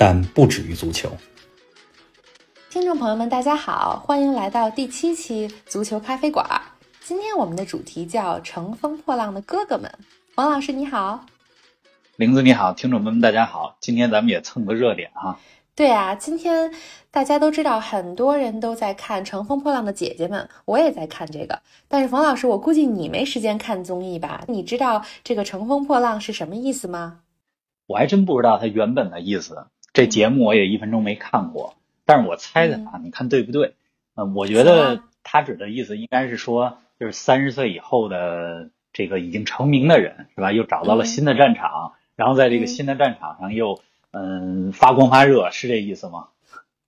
但不止于足球。听众朋友们，大家好，欢迎来到第七期足球咖啡馆。今天我们的主题叫《乘风破浪的哥哥们》。王老师你好，玲子你好，听众朋友们大家好。今天咱们也蹭个热点哈。对啊，今天大家都知道，很多人都在看《乘风破浪的姐姐们》，我也在看这个。但是冯老师，我估计你没时间看综艺吧？你知道这个“乘风破浪”是什么意思吗？我还真不知道它原本的意思，这节目我也一分钟没看过，但是我猜的啊，你看对不对？嗯，我觉得他指的意思应该是说，就是三十岁以后的这个已经成名的人，是吧？又找到了新的战场，然后在这个新的战场上又嗯发光发热，是这意思吗？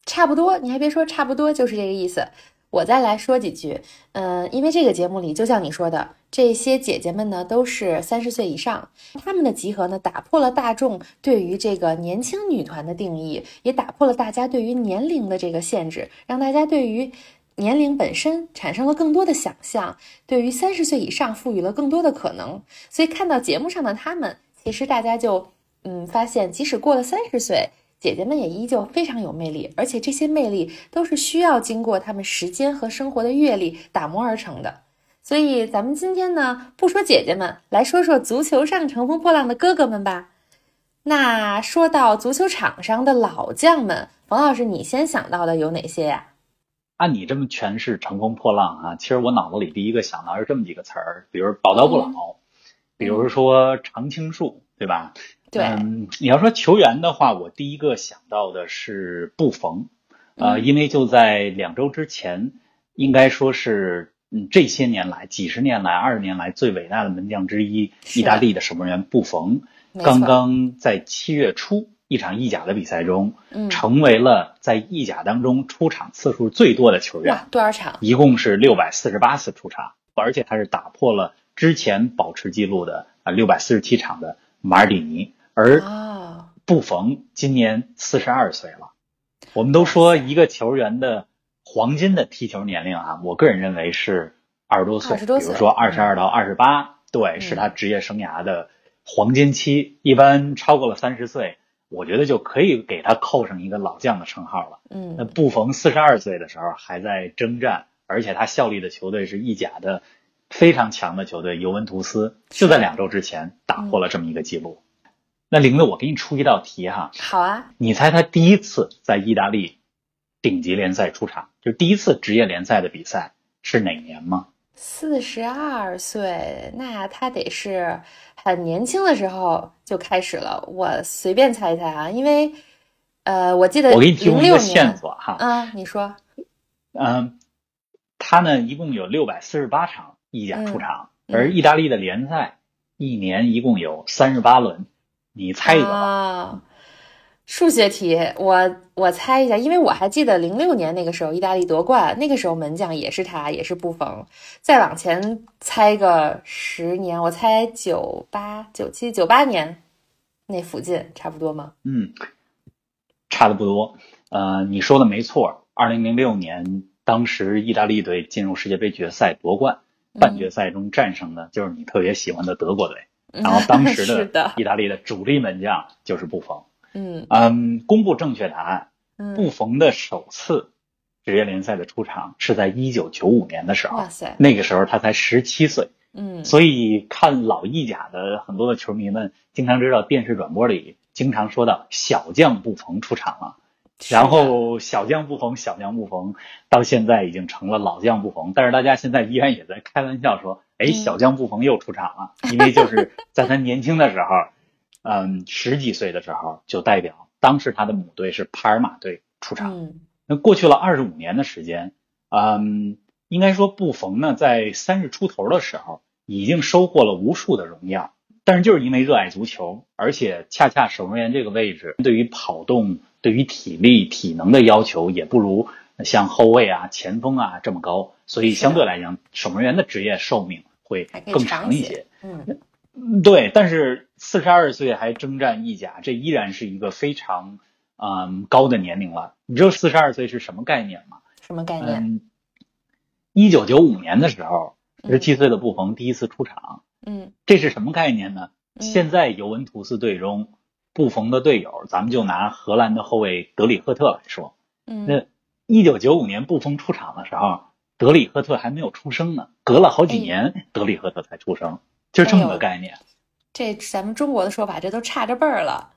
差不多，你还别说，差不多就是这个意思。我再来说几句，嗯，因为这个节目里，就像你说的，这些姐姐们呢都是三十岁以上，她们的集合呢打破了大众对于这个年轻女团的定义，也打破了大家对于年龄的这个限制，让大家对于年龄本身产生了更多的想象，对于三十岁以上赋予了更多的可能。所以看到节目上的她们，其实大家就嗯发现，即使过了三十岁。姐姐们也依旧非常有魅力，而且这些魅力都是需要经过她们时间和生活的阅历打磨而成的。所以，咱们今天呢，不说姐姐们，来说说足球上乘风破浪的哥哥们吧。那说到足球场上的老将们，冯老师，你先想到的有哪些呀？按你这么诠释乘风破浪啊，其实我脑子里第一个想到是这么几个词儿，比如宝刀不老，比如说常青树，对吧？嗯，你要说球员的话，我第一个想到的是布冯，呃，因为就在两周之前，应该说是嗯这些年来几十年来二十年来最伟大的门将之一，意大利的守门员布冯，刚刚在七月初一场意甲的比赛中，成为了在意甲当中出场次数最多的球员。多少场？一共是六百四十八次出场，而且他是打破了之前保持记录的啊六百四十七场的马尔蒂尼。而布冯今年四十二岁了，我们都说一个球员的黄金的踢球年龄啊，我个人认为是二十多岁，比如说二十二到二十八，对，是他职业生涯的黄金期。一般超过了三十岁，我觉得就可以给他扣上一个老将的称号了。嗯，那布冯四十二岁的时候还在征战，而且他效力的球队是意甲的非常强的球队尤文图斯，就在两周之前打破了这么一个记录。那玲子，我给你出一道题哈。好啊。你猜他第一次在意大利顶级联赛出场，就是第一次职业联赛的比赛是哪年吗？四十二岁，那他得是很年轻的时候就开始了。我随便猜一猜啊，因为呃，我记得我给你提供一个线索哈。嗯，你说。嗯，他呢一共有六百四十八场意甲出场，而意大利的联赛一年一共有三十八轮。你猜一个啊？数学题，我我猜一下，因为我还记得零六年那个时候意大利夺冠，那个时候门将也是他，也是布冯。再往前猜个十年，我猜九八、九七、九八年那附近，差不多吗？嗯，差的不多。呃，你说的没错，二零零六年当时意大利队进入世界杯决赛夺冠，半决赛中战胜的就是你特别喜欢的德国队。然后当时的 意大利的主力门将就是布冯。嗯嗯，公布正确答案。布冯的首次职业联赛的出场是在一九九五年的时候。哇塞！那个时候他才十七岁。嗯，所以看老意甲的很多的球迷们，经常知道电视转播里经常说到小将布冯出场了。然后小将布冯，小将布冯，到现在已经成了老将布冯。但是大家现在依然也在开玩笑说。哎，小将布冯又出场了，因为就是在他年轻的时候，嗯，十几岁的时候就代表当时他的母队是帕尔马队出场。那过去了二十五年的时间，嗯，应该说布冯呢在三十出头的时候已经收获了无数的荣耀，但是就是因为热爱足球，而且恰恰守门员这个位置对于跑动、对于体力、体能的要求也不如像后卫啊、前锋啊这么高，所以相对来讲，守门员的职业寿命会更长一些。嗯，对。但是四十二岁还征战意甲，这依然是一个非常嗯高的年龄了。你知道四十二岁是什么概念吗？什么概念？一九九五年的时候，十七岁的布冯第一次出场。嗯，这是什么概念呢？现在尤文图斯队中布冯的队友，咱们就拿荷兰的后卫德里赫特来说。嗯，那一九九五年布冯出场的时候，德里赫特还没有出生呢，隔了好几年，德里赫特才出生，就这么个概念。这咱们中国的说法，这都差着辈儿了。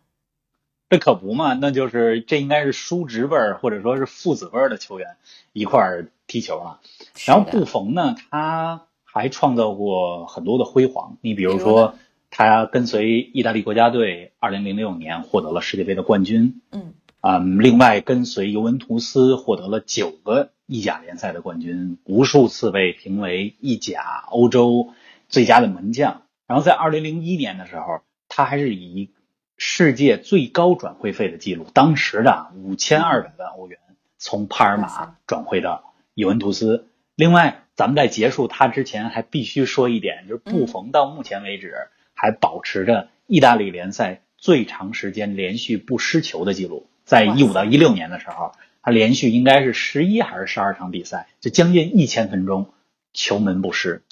这可不嘛，那就是这应该是叔侄辈儿或者说是父子辈儿的球员一块儿踢球了。然后布冯呢，他。还创造过很多的辉煌，你比如说，他跟随意大利国家队，二零零六年获得了世界杯的冠军。嗯，啊，另外跟随尤文图斯获得了九个意甲联赛的冠军，无数次被评为意甲欧洲最佳的门将。然后在二零零一年的时候，他还是以世界最高转会费的记录，当时的五千二百万欧元，从帕尔马转会到尤文图斯。另外。咱们在结束他之前，还必须说一点，就是布冯到目前为止还保持着意大利联赛最长时间连续不失球的记录。在一五到一六年的时候，他连续应该是十一还是十二场比赛，就将近一千分钟球门不失。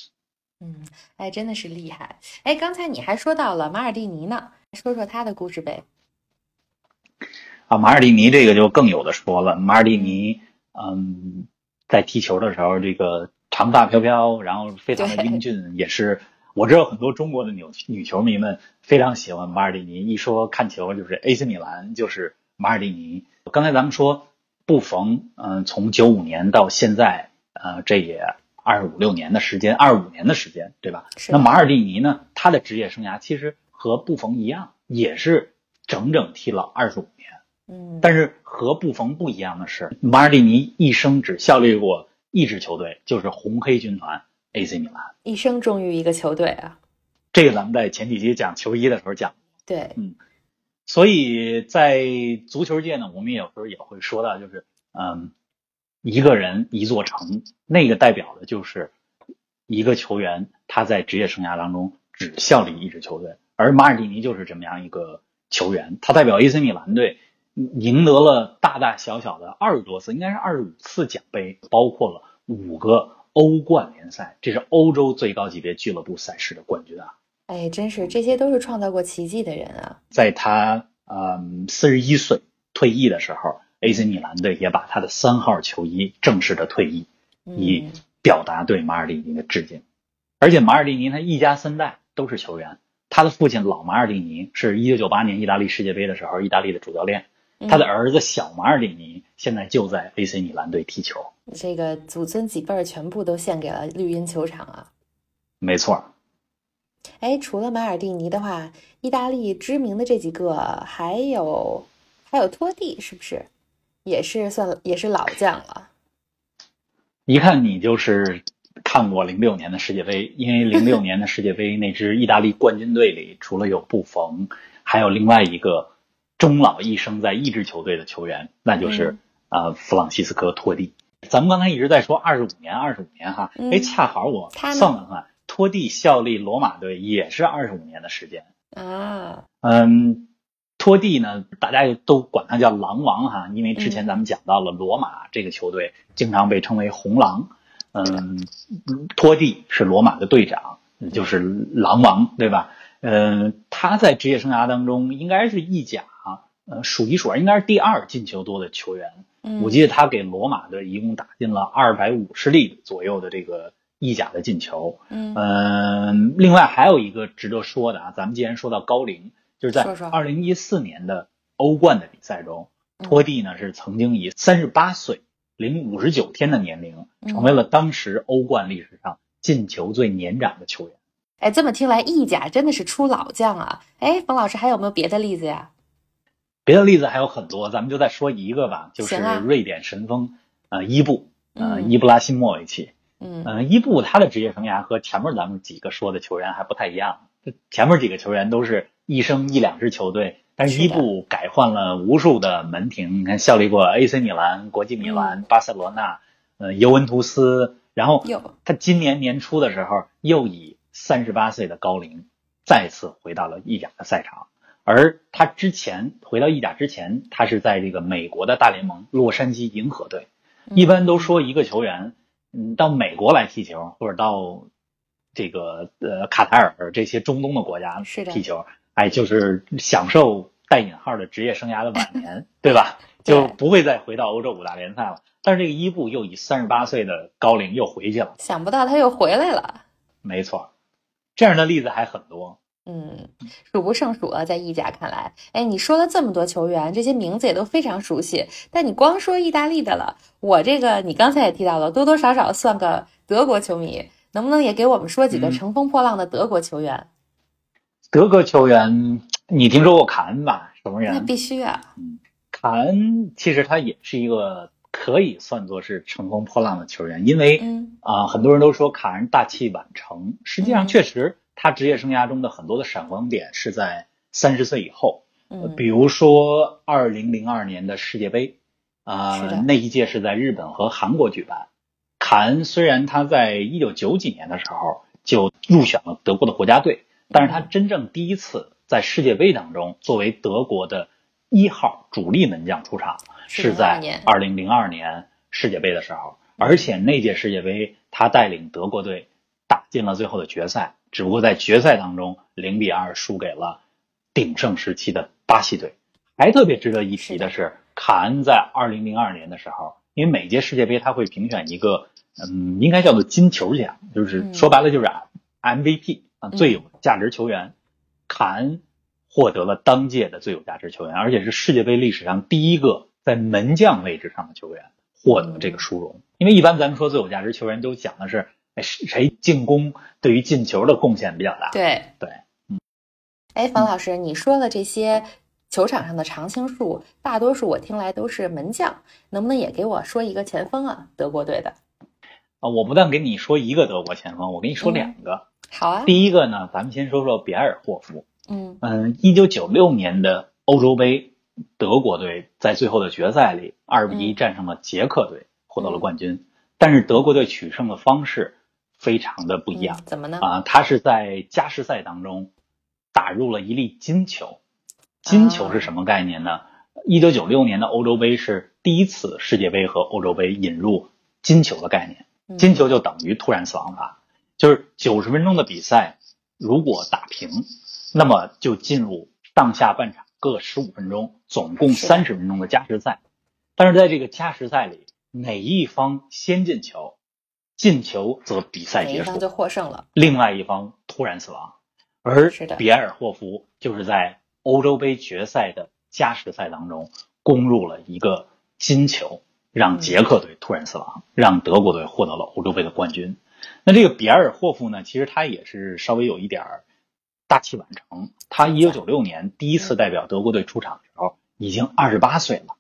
嗯，哎，真的是厉害。哎，刚才你还说到了马尔蒂尼呢，说说他的故事呗。啊，马尔蒂尼这个就更有的说了。马尔蒂尼，嗯，在踢球的时候，这个。长发飘飘，然后非常的英俊，也是我知道很多中国的女女球迷们非常喜欢马尔蒂尼。一说看球就是 AC 米兰，就是马尔蒂尼。刚才咱们说布冯，嗯，从九五年到现在，呃，这也二五六年的时间，二五年的时间，对吧？那马尔蒂尼呢？他的职业生涯其实和布冯一样，也是整整踢了二十五年。嗯，但是和布冯不一样的是，马尔蒂尼一生只效力过。一支球队就是红黑军团 AC 米兰，一生忠于一个球队啊。这个咱们在前几集讲球衣的时候讲。对，嗯，所以在足球界呢，我们有时候也会说到，就是嗯，一个人一座城，那个代表的就是一个球员他在职业生涯当中只效力一支球队，而马尔蒂尼就是这么样一个球员，他代表 AC 米兰队。赢得了大大小小的二十多次，应该是二十五次奖杯，包括了五个欧冠联赛，这是欧洲最高级别俱乐部赛事的冠军啊！哎，真是这些都是创造过奇迹的人啊！在他嗯四十一岁退役的时候，AC 米兰队也把他的三号球衣正式的退役，以表达对马尔蒂尼的致敬。而且马尔蒂尼他一家三代都是球员，他的父亲老马尔蒂尼是一九九八年意大利世界杯的时候意大利的主教练。他的儿子小马尔蒂尼现在就在 AC 米兰队踢球，这个祖孙几辈儿全部都献给了绿茵球场啊！没错。哎，除了马尔蒂尼的话，意大利知名的这几个还有还有托蒂，是不是也是算也是老将了？一看你就是看过零六年的世界杯，因为零六年的世界杯那支意大利冠军队里，除了有布冯，还有另外一个。终老一生在一支球队的球员，那就是呃弗朗西斯科托蒂。咱们刚才一直在说二十五年，二十五年哈，哎，恰好我算了算，托蒂效力罗马队也是二十五年的时间啊。嗯，托蒂呢，大家都管他叫狼王哈，因为之前咱们讲到了罗马这个球队经常被称为红狼。嗯，托蒂是罗马的队长，就是狼王，对吧？嗯，他在职业生涯当中应该是意甲。呃，数一数二，应该是第二进球多的球员。嗯，我记得他给罗马队一共打进了二百五十粒左右的这个意甲的进球。嗯，另外还有一个值得说的啊，咱们既然说到高龄，就是在二零一四年的欧冠的比赛中，托蒂呢是曾经以三十八岁零五十九天的年龄，成为了当时欧冠历史上进球最年长的球员。哎，这么听来，意甲真的是出老将啊！哎，冯老师还有没有别的例子呀？别的例子还有很多，咱们就再说一个吧，就是瑞典神锋，呃，伊布，呃，伊布拉辛莫维奇，嗯，伊布他的职业生涯和前面咱们几个说的球员还不太一样，前面几个球员都是一生一两支球队，但是伊布改换了无数的门庭。你看，效力过 AC 米兰、国际米兰、巴塞罗那、呃尤文图斯，然后他今年年初的时候又以三十八岁的高龄再次回到了意甲的赛场。而他之前回到意甲之前，他是在这个美国的大联盟洛杉矶银河队。一般都说一个球员，嗯，到美国来踢球，或者到这个呃卡塔尔这些中东的国家踢球，哎，就是享受带引号的职业生涯的晚年，对吧？就不会再回到欧洲五大联赛了。但是这个伊布又以三十八岁的高龄又回去了，想不到他又回来了。没错，这样的例子还很多。嗯，数不胜数了，在意甲看来，哎，你说了这么多球员，这些名字也都非常熟悉。但你光说意大利的了，我这个你刚才也提到了，多多少少算个德国球迷，能不能也给我们说几个乘风破浪的德国球员？德国球员，你听说过卡恩吧？什么人？那必须啊。嗯，卡恩其实他也是一个可以算作是乘风破浪的球员，因为啊，很多人都说卡恩大器晚成，实际上确实。他职业生涯中的很多的闪光点是在三十岁以后，嗯，比如说二零零二年的世界杯，啊，那一届是在日本和韩国举办。卡恩虽然他在一九九几年的时候就入选了德国的国家队，但是他真正第一次在世界杯当中作为德国的一号主力门将出场，是在二零零二年世界杯的时候，而且那届世界杯他带领德国队打进了最后的决赛。只不过在决赛当中，零比二输给了鼎盛时期的巴西队。还特别值得一提的是，卡恩在二零零二年的时候，因为每届世界杯他会评选一个，嗯，应该叫做金球奖，就是说白了就是 MVP 啊，最有价值球员。卡恩获得了当届的最有价值球员，而且是世界杯历史上第一个在门将位置上的球员获得这个殊荣。因为一般咱们说最有价值球员都讲的是。哎，谁进攻对于进球的贡献比较大？对对，嗯。哎，冯老师，你说的这些球场上的常青树，大多数我听来都是门将，能不能也给我说一个前锋啊？德国队的啊，我不但给你说一个德国前锋，我给你说两个。好啊。第一个呢，咱们先说说比埃尔霍夫。嗯嗯，一九九六年的欧洲杯，德国队在最后的决赛里二比一战胜了捷克队，获得了冠军。但是德国队取胜的方式。非常的不一样，怎么呢？啊，他是在加时赛当中打入了一粒金球。金球是什么概念呢？一九九六年的欧洲杯是第一次世界杯和欧洲杯引入金球的概念。金球就等于突然死亡法，就是九十分钟的比赛，如果打平，那么就进入上下半场各十五分钟，总共三十分钟的加时赛。但是在这个加时赛里，哪一方先进球？进球则比赛结束，就获胜了。另外一方突然死亡，而比埃尔霍夫就是在欧洲杯决赛的加时赛当中攻入了一个金球，让捷克队突然死亡，让德国队获得了欧洲杯的冠军。那这个比埃尔霍夫呢，其实他也是稍微有一点大器晚成。他一九九六年第一次代表德国队出场的时候已经二十八岁了，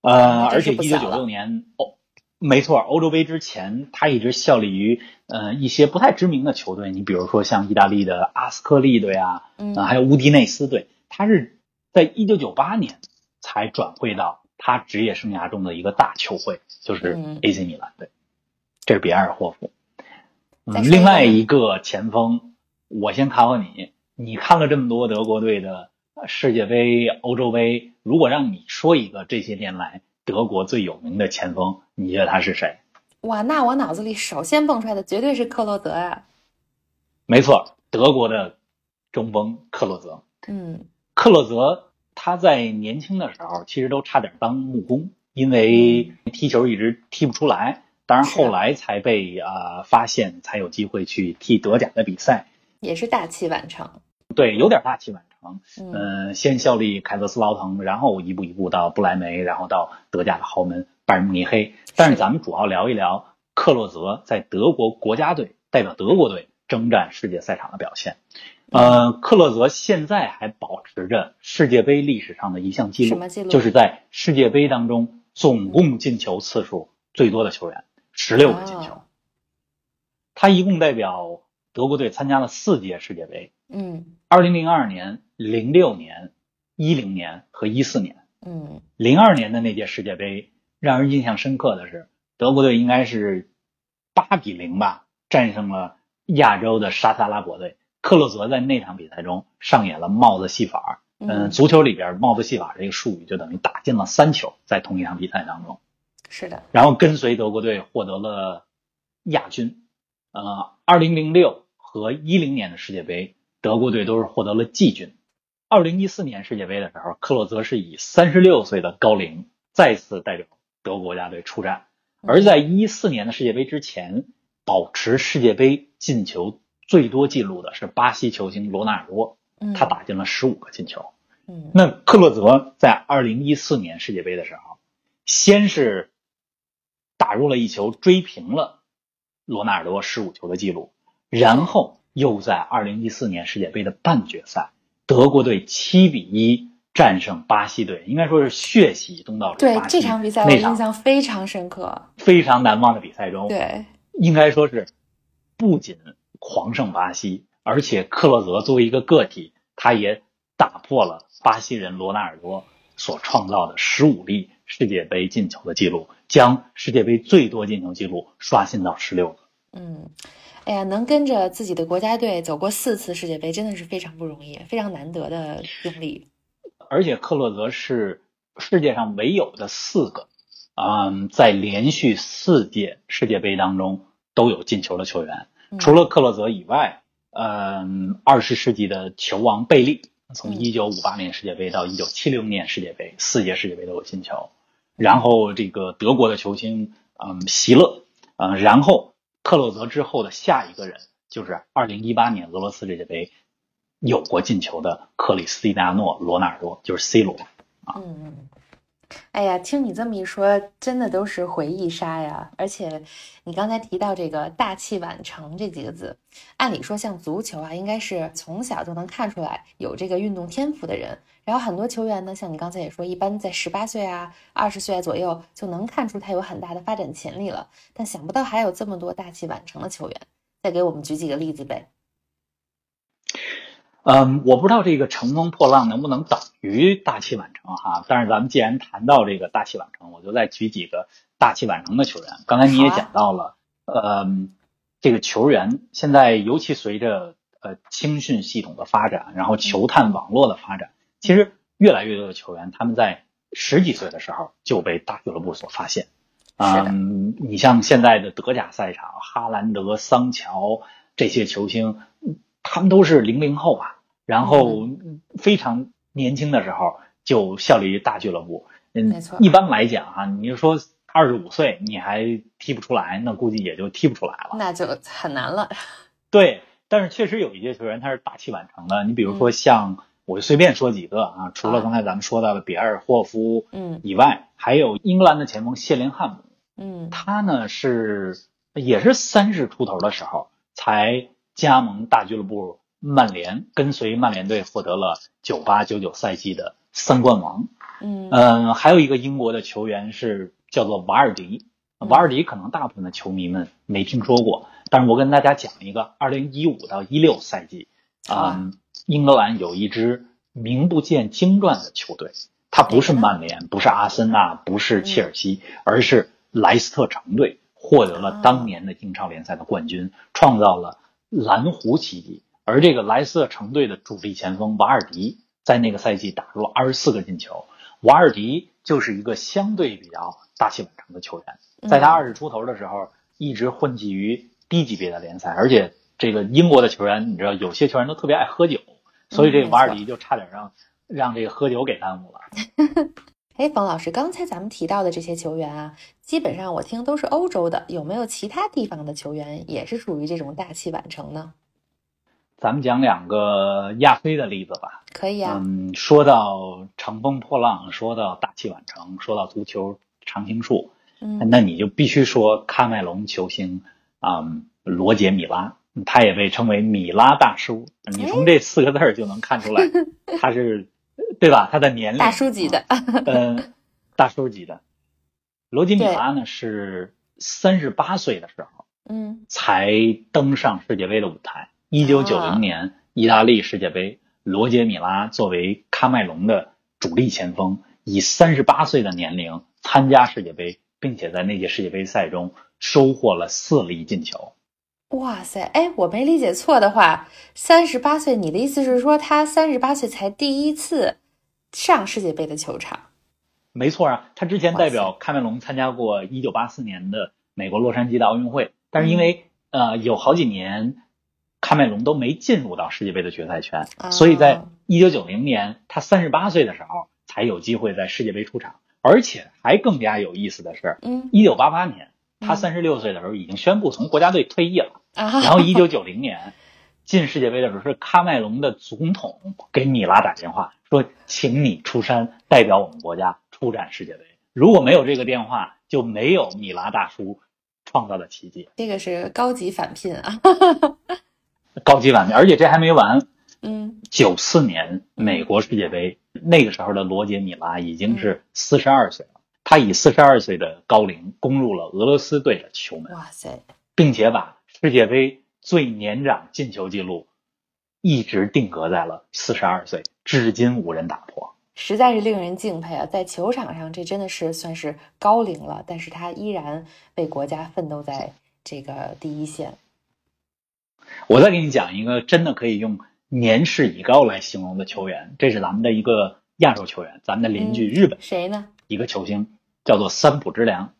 呃，而且一九九六年哦。没错，欧洲杯之前，他一直效力于呃一些不太知名的球队。你比如说像意大利的阿斯科利队啊，嗯，还有乌迪内斯队。他是在一九九八年才转会到他职业生涯中的一个大球会，就是 AC 米兰队。这是比埃尔霍夫。嗯，另外一个前锋，我先考考你，你看了这么多德国队的世界杯、欧洲杯，如果让你说一个这些年来。德国最有名的前锋，你觉得他是谁？哇，那我脑子里首先蹦出来的绝对是克洛泽啊。没错，德国的中锋克洛泽。嗯，克洛泽他在年轻的时候其实都差点当木工，因为踢球一直踢不出来。当然后来才被啊发现，才有机会去踢德甲的比赛。也是大器晚成。对，有点大器晚。嗯，先效力凯泽斯劳滕，然后一步一步到不莱梅，然后到德甲的豪门拜仁慕尼黑。但是咱们主要聊一聊克洛泽在德国国家队代表德国队征战世界赛场的表现。呃，克洛泽现在还保持着世界杯历史上的一项记录，就是在世界杯当中总共进球次数最多的球员，十六个进球。他一共代表德国队参加了四届世界杯。嗯，二零零二年、零六年、一零年和一四年。嗯，零二年的那届世界杯让人印象深刻的是，德国队应该是八比零吧战胜了亚洲的沙特阿拉伯队。克洛泽在那场比赛中上演了帽子戏法。嗯，足球里边帽子戏法这个术语就等于打进了三球，在同一场比赛当中。是的。然后跟随德国队获得了亚军。呃，二零零六和一零年的世界杯，德国队都是获得了季军。二零一四年世界杯的时候，克洛泽是以三十六岁的高龄再次代表德国国家队出战。而在一四年的世界杯之前，保持世界杯进球最多纪录的是巴西球星罗纳尔多，他打进了十五个进球。嗯，那克洛泽在二零一四年世界杯的时候，先是打入了一球，追平了罗纳尔多十五球的记录，然后又在二零一四年世界杯的半决赛。德国队七比一战胜巴西队，应该说是血洗东道主。对这场比赛，我印象非常深刻，非常难忘的比赛中，对，应该说是不仅狂胜巴西，而且克洛泽作为一个个体，他也打破了巴西人罗纳尔多所创造的十五粒世界杯进球的记录，将世界杯最多进球记录刷新到十六个。嗯。哎呀，能跟着自己的国家队走过四次世界杯，真的是非常不容易，非常难得的经历。而且克洛泽是世界上唯有的四个，嗯，在连续四届世界杯当中都有进球的球员。除了克洛泽以外，嗯，二十世纪的球王贝利，从一九五八年世界杯到一九七零年世界杯，四届世界杯都有进球。然后这个德国的球星，嗯，席勒，嗯，然后。克洛泽之后的下一个人就是二零一八年俄罗斯世界杯有过进球的克里斯蒂亚诺·罗纳尔多，就是 C 罗。嗯嗯。哎呀，听你这么一说，真的都是回忆杀呀！而且你刚才提到这个“大器晚成”这几个字，按理说像足球啊，应该是从小就能看出来有这个运动天赋的人。然后很多球员呢，像你刚才也说，一般在十八岁啊、二十岁左右就能看出他有很大的发展潜力了。但想不到还有这么多大器晚成的球员，再给我们举几个例子呗。嗯，我不知道这个乘风破浪能不能等于大器晚成哈。但是咱们既然谈到这个大器晚成，我就再举几个大器晚成的球员。刚才你也讲到了，呃，这个球员现在尤其随着呃青训系统的发展，然后球探网络的发展，其实越来越多的球员他们在十几岁的时候就被大俱乐部所发现。嗯，你像现在的德甲赛场，哈兰德、桑乔这些球星。他们都是零零后啊，然后非常年轻的时候就效力于大俱乐部。嗯，没错。一般来讲啊，你就说二十五岁你还踢不出来，那估计也就踢不出来了。那就很难了。对，但是确实有一些球员他是大器晚成的。你比如说像，我就随便说几个啊，除了刚才咱们说到的比尔霍夫，嗯，以外，还有英格兰的前锋谢林汉姆，嗯，他呢是也是三十出头的时候才。加盟大俱乐部曼联，跟随曼联队获得了九八九九赛季的三冠王。嗯嗯，还有一个英国的球员是叫做瓦尔迪，瓦尔迪可能大部分的球迷们没听说过，但是我跟大家讲一个，二零一五到一六赛季，嗯，英格兰有一支名不见经传的球队，它不是曼联，不是阿森纳，不是切尔西，而是莱斯特城队，获得了当年的英超联赛的冠军，创造了。蓝湖奇迹，而这个莱斯特城队的主力前锋瓦尔迪在那个赛季打入了二十四个进球。瓦尔迪就是一个相对比较大器晚成的球员，在他二十出头的时候，一直混迹于低级别的联赛，而且这个英国的球员，你知道有些球员都特别爱喝酒，所以这个瓦尔迪就差点让让这个喝酒给耽误了。哎，冯老师，刚才咱们提到的这些球员啊，基本上我听都是欧洲的，有没有其他地方的球员也是属于这种大器晚成呢？咱们讲两个亚非的例子吧。可以啊。嗯，说到乘风破浪，说到大器晚成，说到足球常青树，嗯，那你就必须说喀麦隆球星啊，罗杰米拉，他也被称为米拉大叔。你从这四个字就能看出来，他是。对吧？他的年龄大叔级的，嗯，大叔级的。罗杰米拉呢是三十八岁的时候，嗯，才登上世界杯的舞台。一九九零年意大利世界杯，罗杰·米拉作为喀麦隆的主力前锋，以三十八岁的年龄参加世界杯，并且在那届世界杯赛中收获了四粒进球。哇塞！哎，我没理解错的话，三十八岁，你的意思是说他三十八岁才第一次上世界杯的球场？没错啊，他之前代表喀麦隆参加过一九八四年的美国洛杉矶的奥运会，但是因为呃有好几年喀麦隆都没进入到世界杯的决赛圈，所以在一九九零年他三十八岁的时候才有机会在世界杯出场。而且还更加有意思的是，嗯，一九八八年他三十六岁的时候已经宣布从国家队退役了。然后，一九九零年进世界杯的时候，是喀麦隆的总统给米拉打电话说：“请你出山代表我们国家出战世界杯。”如果没有这个电话，就没有米拉大叔创造的奇迹。这个是高级返聘啊，高级返聘，而且这还没完。嗯，九四年美国世界杯那个时候的罗杰·米拉已经是四十二岁了，他以四十二岁的高龄攻入了俄罗斯队的球门。哇塞，并且把。世界杯最年长进球记录一直定格在了四十二岁，至今无人打破，实在是令人敬佩啊！在球场上，这真的是算是高龄了，但是他依然为国家奋斗在这个第一线。我再给你讲一个真的可以用年事已高来形容的球员，这是咱们的一个亚洲球员，咱们的邻居日本，谁呢？一个球星叫做三浦之良，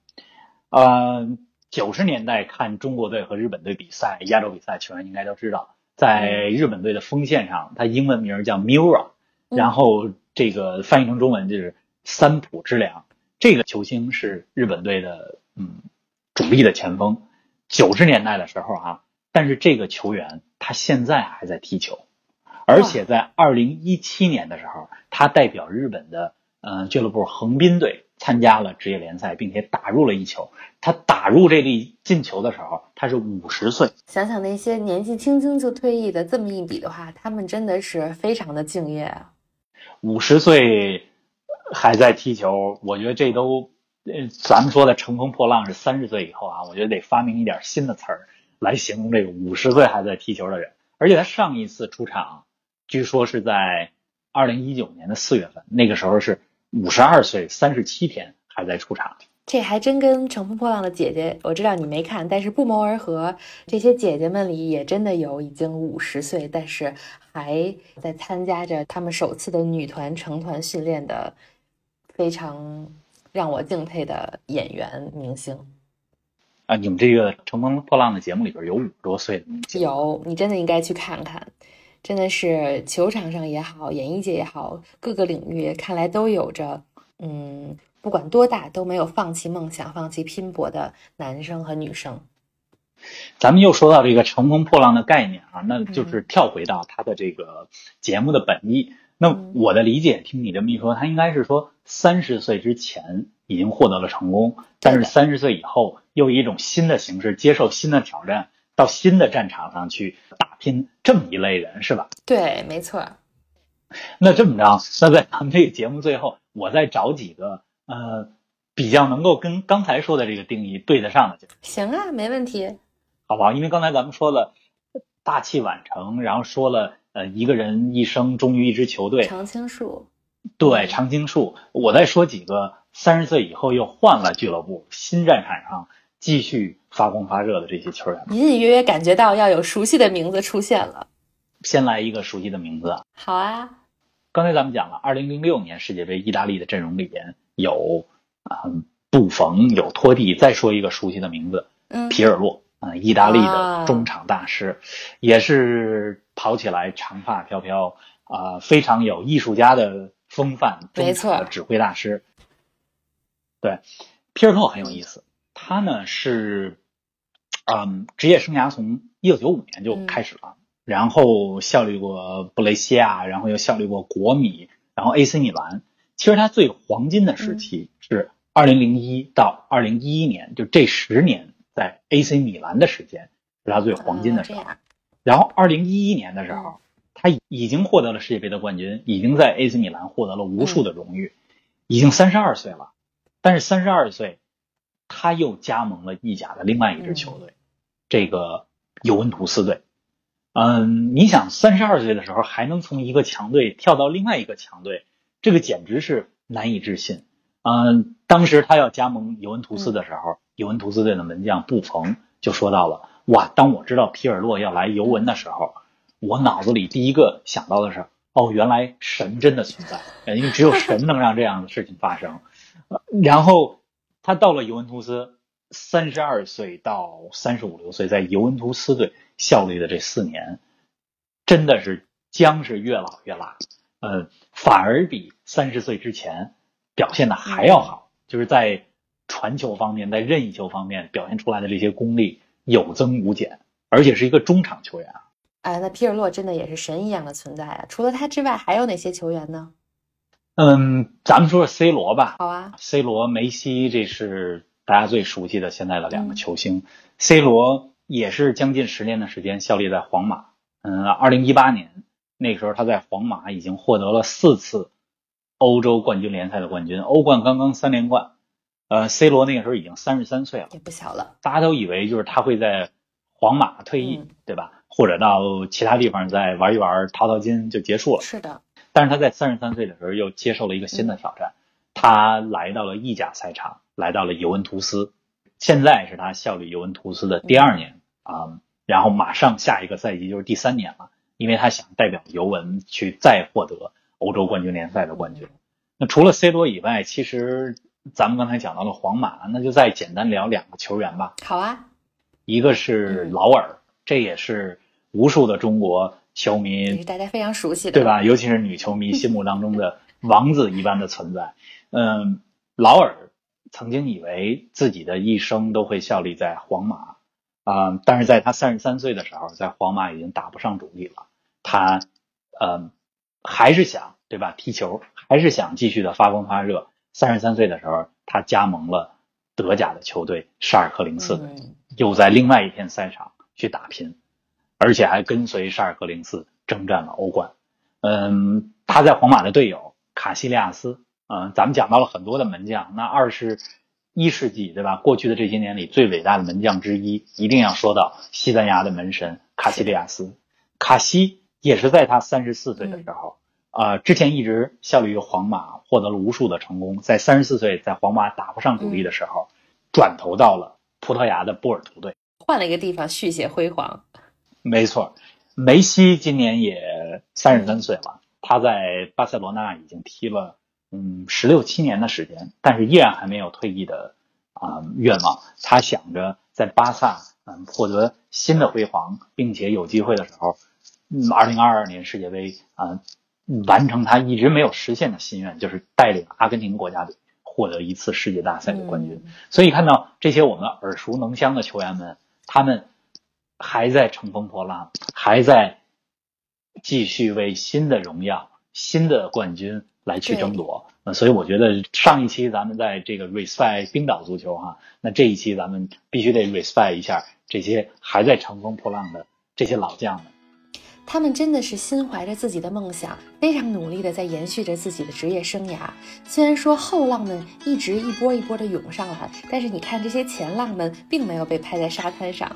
呃。九十年代看中国队和日本队比赛，亚洲比赛，球员应该都知道，在日本队的锋线上，他英文名叫 Mura，然后这个翻译成中文就是三浦之良。这个球星是日本队的嗯主力的前锋。九十年代的时候啊，但是这个球员他现在还在踢球，而且在二零一七年的时候，他代表日本的嗯俱乐部横滨队。参加了职业联赛，并且打入了一球。他打入这粒进球的时候，他是五十岁。想想那些年纪轻轻就退役的，这么一比的话，他们真的是非常的敬业啊。五十岁还在踢球，我觉得这都，呃，咱们说的乘风破浪是三十岁以后啊，我觉得得发明一点新的词儿来形容这个五十岁还在踢球的人。而且他上一次出场，据说是在二零一九年的四月份，那个时候是。五十二岁三十七天还在出场，这还真跟《乘风破浪的姐姐》，我知道你没看，但是不谋而合。这些姐姐们里也真的有已经五十岁，但是还在参加着他们首次的女团成团训练的非常让我敬佩的演员明星。啊，你们这个《乘风破浪的》节目里边有五十多岁的明星，有，你真的应该去看看。真的是球场上也好，演艺界也好，各个领域看来都有着，嗯，不管多大都没有放弃梦想、放弃拼搏的男生和女生。咱们又说到这个乘风破浪的概念啊，那就是跳回到他的这个节目的本意。那我的理解，听你这么一说，他应该是说三十岁之前已经获得了成功，但是三十岁以后又以一种新的形式接受新的挑战。到新的战场上去打拼，这么一类人是吧？对，没错。那这么着，那在咱们这个节目最后，我再找几个呃比较能够跟刚才说的这个定义对得上的。行啊，没问题。好不好？因为刚才咱们说了大器晚成，然后说了呃一个人一生忠于一支球队，常青树。对，常青树。我再说几个三十岁以后又换了俱乐部，新战场上。继续发光发热的这些球员，隐隐约约感觉到要有熟悉的名字出现了。先来一个熟悉的名字，好啊。刚才咱们讲了，二零零六年世界杯，意大利的阵容里边有啊布冯，有托蒂。再说一个熟悉的名字，皮尔洛啊，意大利的中场大师，也是跑起来长发飘飘啊，非常有艺术家的风范，没错，指挥大师。对，皮尔洛很有意思。他呢是，嗯，职业生涯从一九九五年就开始了，然后效力过布雷西亚，然后又效力过国米，然后 AC 米兰。其实他最黄金的时期是二零零一到二零一一年，就这十年在 AC 米兰的时间是他最黄金的时候。然后二零一一年的时候，他已经获得了世界杯的冠军，已经在 AC 米兰获得了无数的荣誉，已经三十二岁了。但是三十二岁。他又加盟了意甲的另外一支球队，这个尤文图斯队。嗯，你想三十二岁的时候还能从一个强队跳到另外一个强队，这个简直是难以置信。嗯，当时他要加盟尤文图斯的时候，尤文图斯队的门将布冯就说到了：“哇，当我知道皮尔洛要来尤文的时候，我脑子里第一个想到的是，哦，原来神真的存在，因为只有神能让这样的事情发生。”然后他到了尤文图斯。三十二岁到三十五六岁，在尤文图斯队效力的这四年，真的是姜是越老越辣，呃，反而比三十岁之前表现的还要好，就是在传球方面，在任意球方面表现出来的这些功力有增无减，而且是一个中场球员啊。哎，那皮尔洛真的也是神一样的存在啊！除了他之外，还有哪些球员呢？嗯，咱们说说 C 罗吧。好啊，C 罗、梅西，这是。大家最熟悉的现在的两个球星，C 罗也是将近十年的时间效力在皇马。嗯，二零一八年那个时候他在皇马已经获得了四次欧洲冠军联赛的冠军，欧冠刚刚三连冠。呃，C 罗那个时候已经三十三岁了，也不小了。大家都以为就是他会在皇马退役，对吧？或者到其他地方再玩一玩，淘淘金就结束了。是的。但是他在三十三岁的时候又接受了一个新的挑战，他来到了意甲赛场。来到了尤文图斯，现在是他效力尤文图斯的第二年啊，然后马上下一个赛季就是第三年了，因为他想代表尤文去再获得欧洲冠军联赛的冠军。那除了 C 罗以外，其实咱们刚才讲到了皇马，那就再简单聊两个球员吧。好啊，一个是劳尔，这也是无数的中国球迷，大家非常熟悉的，对吧？尤其是女球迷心目当中的王子一般的存在。嗯，劳尔。曾经以为自己的一生都会效力在皇马，啊，但是在他三十三岁的时候，在皇马已经打不上主力了。他，嗯，还是想对吧？踢球还是想继续的发光发热。三十三岁的时候，他加盟了德甲的球队沙尔克零四队，又在另外一片赛场去打拼，而且还跟随沙尔克零四征战了欧冠。嗯，他在皇马的队友卡西利亚斯。嗯，咱们讲到了很多的门将，那二十一世纪，对吧？过去的这些年里，最伟大的门将之一，一定要说到西班牙的门神卡西利亚斯。卡西也是在他三十四岁的时候，啊，之前一直效力于皇马，获得了无数的成功。在三十四岁，在皇马打不上主力的时候，转投到了葡萄牙的波尔图队，换了一个地方续写辉煌。没错，梅西今年也三十三岁了，他在巴塞罗那已经踢了。嗯，十六七年的时间，但是依然还没有退役的啊愿望。他想着在巴萨嗯获得新的辉煌，并且有机会的时候，嗯，二零二二年世界杯啊完成他一直没有实现的心愿，就是带领阿根廷国家队获得一次世界大赛的冠军。所以看到这些我们耳熟能详的球员们，他们还在乘风破浪，还在继续为新的荣耀、新的冠军。来去争夺，那，所以我觉得上一期咱们在这个 respect 冰岛足球哈，那这一期咱们必须得 respect 一下这些还在乘风破浪的这些老将们。他们真的是心怀着自己的梦想，非常努力的在延续着自己的职业生涯。虽然说后浪们一直一波一波的涌上来，但是你看这些前浪们并没有被拍在沙滩上。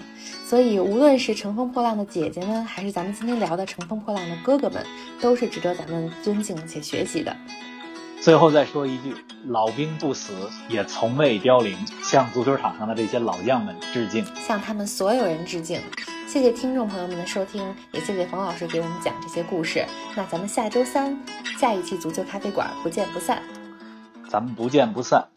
所以无论是乘风破浪的姐姐们，还是咱们今天聊的乘风破浪的哥哥们，都是值得咱们尊敬且学习的。最后再说一句，老兵不死，也从未凋零。向足球场上的这些老将们致敬，向他们所有人致敬。谢谢听众朋友们的收听，也谢谢冯老师给我们讲这些故事。那咱们下周三下一期足球咖啡馆不见不散，咱们不见不散。